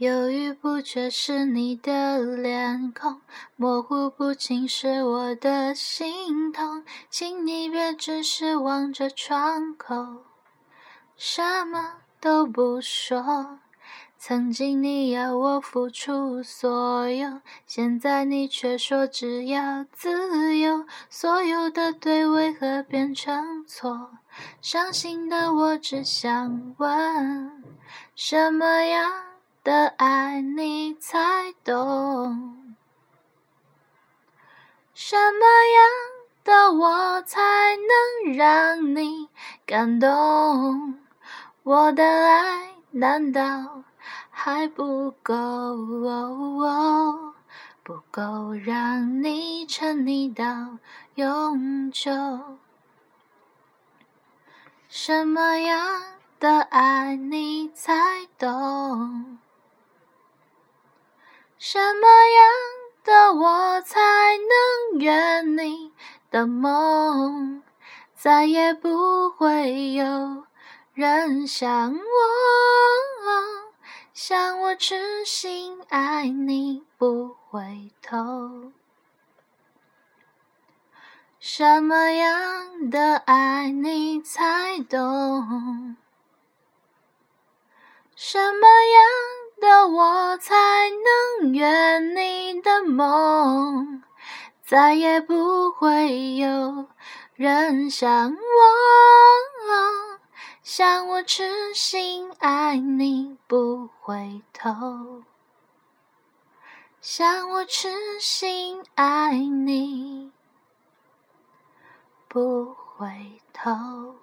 犹豫不决是你的脸孔，模糊不清是我的心痛，请你别只是望着窗口，什么都不说。曾经你要我付出所有，现在你却说只要自由，所有的对为何变成错？伤心的我只想问，什么样？的爱你才懂，什么样的我才能让你感动？我的爱难道还不够？不够让你沉溺到永久？什么样的爱你才懂？什么样的我才能圆你的梦？再也不会有人像我，像我痴心爱你不回头。什么样的爱你才懂？什么样？的我才能圆你的梦，再也不会有人像我，像我痴心爱你不回头，像我痴心爱你不回头。